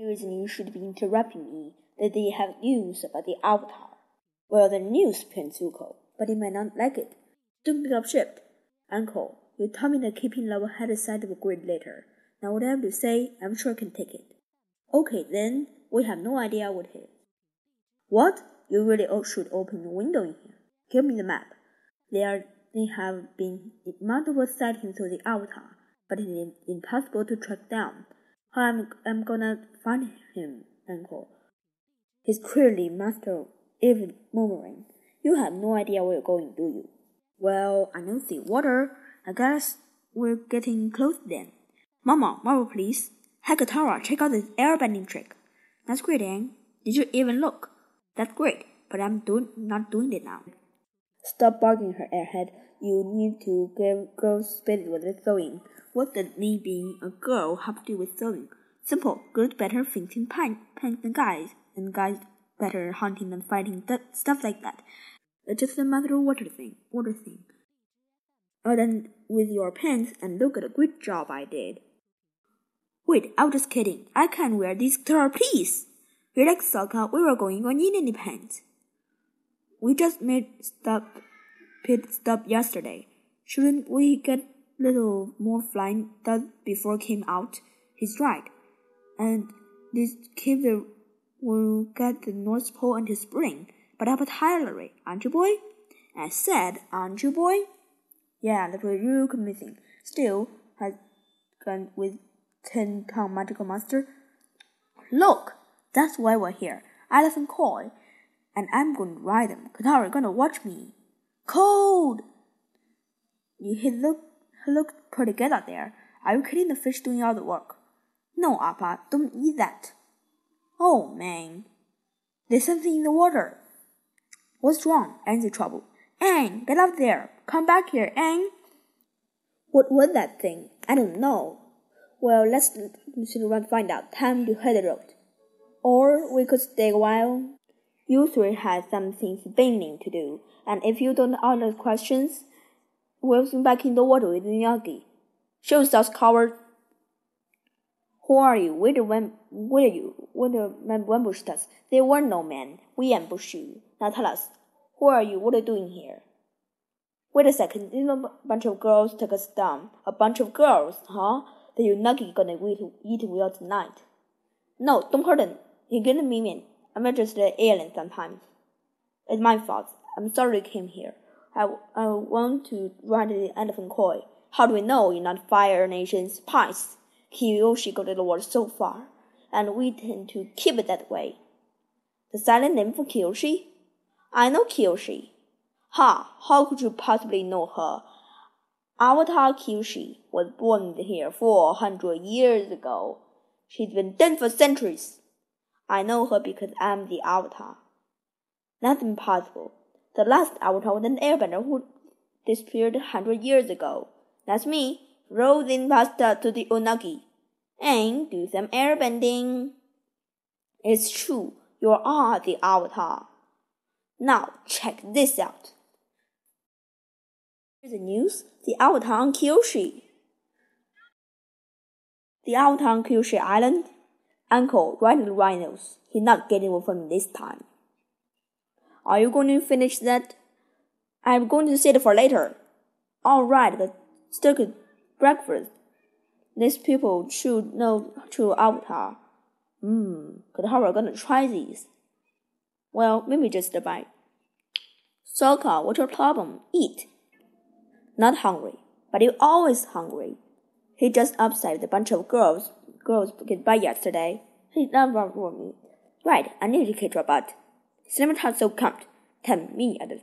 Reason you should be interrupting me that they have news about the Avatar. Well, the news, Prince Zuko, but they might not like it. Don't get upset. Uncle, you told me that keeping level headed side of a grid later. Now what I have to say, I'm sure I can take it. Okay, then, we have no idea what it is. What? You really should open the window in here. Give me the map. There, they have been multiple sightings of the Avatar, but it is impossible to track down. Am I'm gonna find him, Uncle? His queerly master even murmuring, You have no idea where you're going, do you? Well, I know the water. I guess we're getting close then. Mama, Marvel, please. Hey, Katara, check out this airbending trick. That's great, Aang. Did you even look? That's great, but I'm doing not doing it now. Stop bugging her, airhead. You need to give girls spirit with sewing. What does me being a girl have to do with sewing? Simple. Girls better fixing pants than guys, and guys better hunting and fighting, that stuff like that. It's just a matter of water thing, water thing. Oh, then with your pants, and look at the great job I did. Wait, I was just kidding. I can't wear these guitar, please. Relax, Sokka. We were going on in pants. We just made stop pit stop yesterday. Shouldn't we get little more flying dust before came out? He's right. And this the will get the North Pole until spring. But about Hillary, aren't you, boy? I said, aren't you, boy? Yeah, that was real convincing. Still, has gone with ten ton magical monster. Look, that's why we're here. Elephant Koi, and I'm going to ride them. Katara gonna watch me. Cold. You he look he looked pretty good out there. Are you kidding the fish doing all the work? No, Appa, don't eat that. Oh, man. There's something in the water. What's wrong? Aang's in trouble. Aang, get up there. Come back here, Aang. What was that thing? I don't know. Well, let's run find out. Time to the road. Or we could stay a while. You three have some things burning to do, and if you don't answer questions, we'll swim back in the water with Miyagi. Show yourselves, coward. Who are you? Where when where are you? Men ambushed us? There were no men. We ambushed you. Now tell us, who are you? What are you doing here? Wait a second. Didn't a bunch of girls take us down? A bunch of girls, huh? That you're not gonna eat, eat well tonight? No, don't hurt them. You get me mean. I'm just an alien sometimes. It's my fault. I'm sorry you came here. I, I want to ride the elephant koi. How do we know you're not Fire Nation's spies? Kyoshi got the word so far, and we tend to keep it that way. The silent name for Kyoshi? I know Kyoshi. Ha! How could you possibly know her? Avatar Kyoshi was born here four hundred years ago. She's been dead for centuries. I know her because I'm the Avatar. That's impossible. The last Avatar was an airbender who disappeared a hundred years ago. That's me rolling pasta to the unagi, and do some airbending. It's true, you are the avatar. Now check this out. Here's the news, the avatar on Kyoshi. The avatar on Kyoshi Island. Uncle, riding the rhinos. He's not getting away from this time. Are you going to finish that? I'm going to save it for later. All right, the good breakfast. These people should know true avatar. Are we gonna try these? Well, maybe just a bite. Sokka, what's your problem? Eat. Not hungry, but you're always hungry. He just upset a bunch of girls. Girls get by yesterday. He's not wrong for me. Right, I need to kick your butt. Not so come. Tell me at the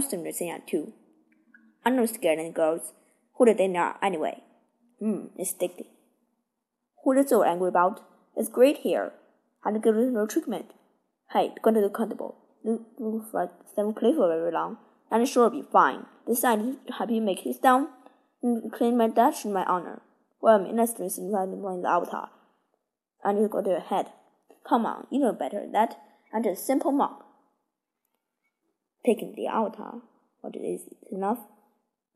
seem to say that too. I'm not scared of girls. Who did they know anyway? Hmm, it's sticky. What is so angry about? It's great here. And give it no treatment. Hey, going to look comfortable. Look for them play for very long. And sure be fine. Decide happy make his down. Claim my dash in my honor. Well, I'm innocent in the avatar. And you go to your head. Come on, you know better than that. And just simple mock. Taking the avatar. What is enough?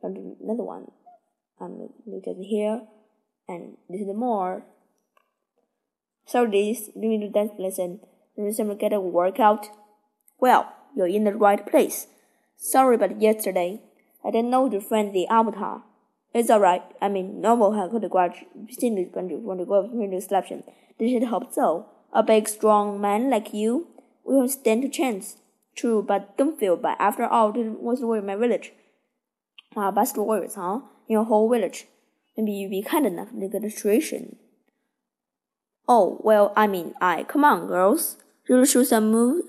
And another one Um, and look at here and little more Sorry, this during the dance lesson. Did someone get a workout? Well, you're in the right place. Sorry about yesterday. I didn't know to friend the avatar. It's alright. I mean, novel had could grudge simply going to want to go into selection. Did should hope so? A big, strong man like you will stand a chance. True, but don't feel bad. After all, it was in my village. Ah, best warriors, huh? In your whole village. Maybe you be kind enough to get a situation. Oh, well, I mean, I. Come on, girls. You'll show some moves.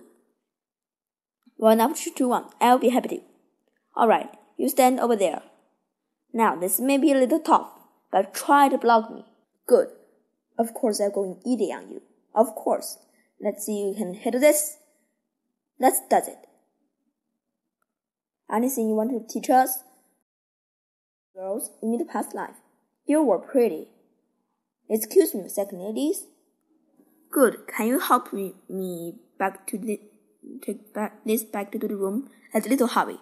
One up to one. I'll be happy to. All right, you stand over there. Now, this may be a little tough, but try to block me. Good. Of course, I'm going easy on you. Of course. Let's see you can hit this. Let's does it. Anything you want to teach us? Girls, in the past life, you were pretty. Excuse me, second ladies. Good. Can you help me, me back to the take back this back to the room? as a little hobby?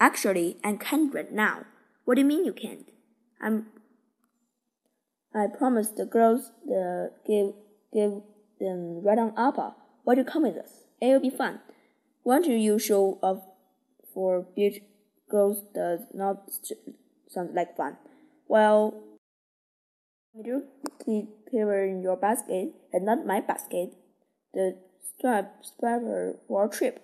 Actually, I can't right now. What do you mean you can't? I'm. I promised the girls the give give them right on upper. Why do you come with us? It'll be fun. Won't you show up for beach girls does not sound like fun. Well, you clear in your basket and not my basket. The strap strapper for trip.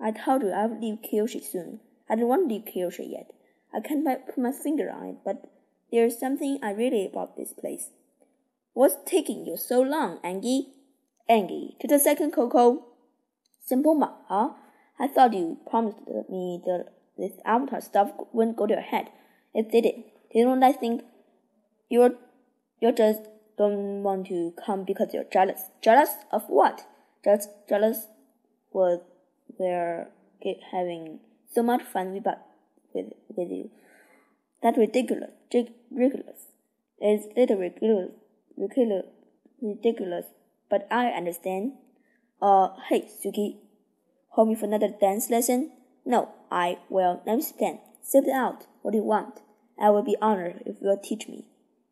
I told you I would leave Kyoshi soon. I don't want to leave Kyoshi yet. I can't put my finger on it, but there's something I really about this place. What's taking you so long, Angie? Angie, to the second Coco. Simple ma, huh? I thought you promised me the, this avatar stuff wouldn't go to your head. It didn't. Didn't I think you're you just don't want to come because you're jealous. Jealous of what? Just jealous was they're having so much fun with, with, with you. That's ridiculous. Ridiculous. It's little ridiculous, ridiculous, ridiculous. But I understand. Uh, hey, Suki, hold me for another dance lesson? No, I will. Me stand. Sit out. What do you want? I will be honored if you'll teach me.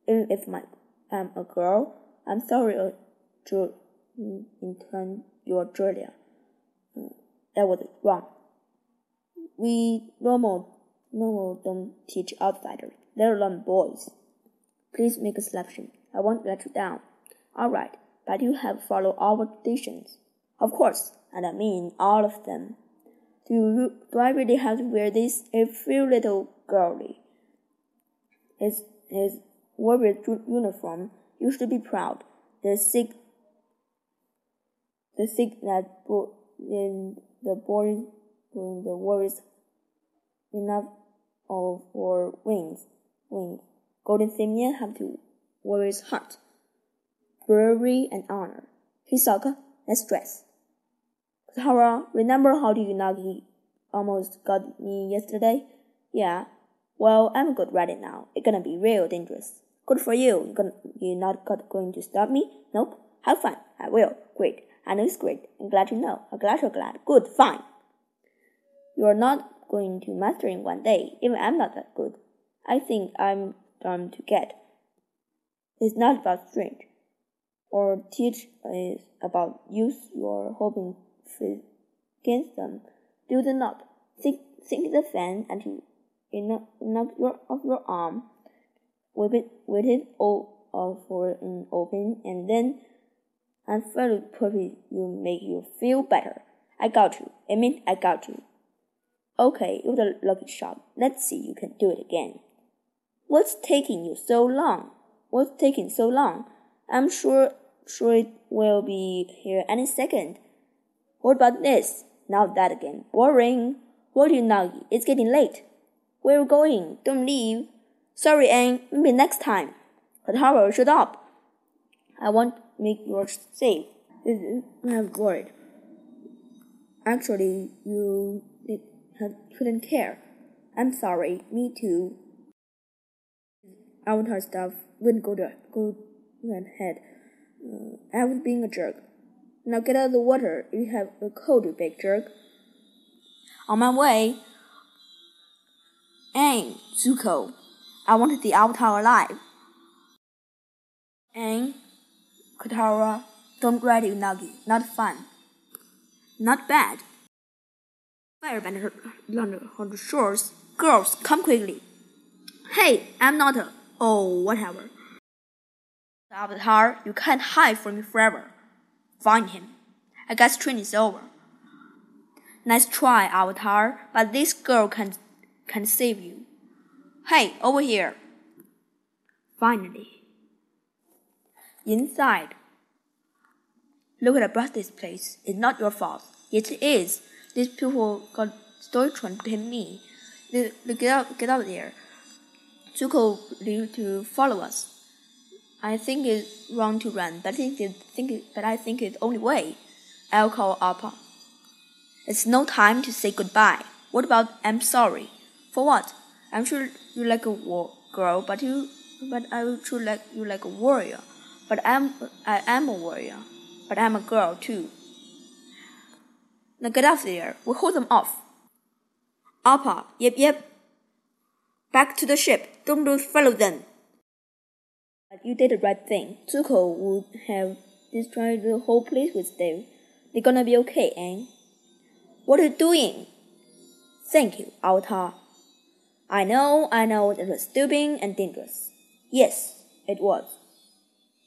Even if my I'm a girl. I'm sorry, to intern your Julia. Mm, that was wrong. We normal normal don't teach outsiders, let alone boys. Please make a selection. I won't let you down. All right, but you have followed our traditions. Of course, and I mean all of them. Do, you, do I really have to wear this? It feels little girly. It's, it's warrior uniform, you should be proud. The sick, the sick that in the boys, in the warriors enough of for wings, wings. Golden Simeon have to warrior's heart, bravery and honor. Hisaka, let's dress. Katara, uh, remember how Unagi almost got me yesterday? Yeah. Well, I'm good right now. It's gonna be real dangerous. Good for you. You're, you're not going to stop me? Nope. Have fun. I will. Great. I know it's great. I'm glad you know. I'm glad you're glad. Good. Fine. You're not going to master in one day. Even I'm not that good. I think I'm done to get. It's not about strength or teach is about use your hoping against them. Do the knot. Think, think the fan until enough your, of your arm with it with it all uh, for an open and then further puppy you make you feel better. I got you. I mean I got you. Okay, you're the lucky shot. Let's see you can do it again. What's taking you so long? What's taking so long? I'm sure sure it will be here any second. What about this? Now that again. Boring. What do you know? It's getting late. Where are you going? Don't leave. Sorry, Aang. Maybe next time. But Howard, shut up. I want to make yours safe. I'm worried. Actually, you couldn't care. I'm sorry. Me too. Avatar stuff wouldn't go to go ahead. Uh, I was being a jerk. Now get out of the water. You have a cold, you big jerk. On my way. Aang, Zuko. I wanted the avatar alive. And Katara Don't ride Unagi. Not fun. Not bad. Fireband on the shores. Girls, come quickly. Hey, I'm not a. Oh, whatever. Avatar, you can't hide from me forever. Find him. I guess training's over. Nice try, Avatar, but this girl can can save you. Hey, over here. Finally. Inside. Look at the place. It's not your fault. It is. These people got Deutschland to me. They, they get out, get out there. Zuko to follow us. I think it's wrong to run, but I think, it, but I think it's the only way. I'll call Appa. It's no time to say goodbye. What about I'm sorry? For what? I'm sure you like a war girl, but you, but I should like you like a warrior. But I'm, I am a warrior. But I'm a girl too. Now get off there. We'll hold them off. Appa, yep, yep. Back to the ship. Don't lose follow them. But you did the right thing. Zuko would have destroyed the whole place with Dave. They're gonna be okay, Aang. What are you doing? Thank you, Avatar. I know, I know it was stupid and dangerous. Yes, it was.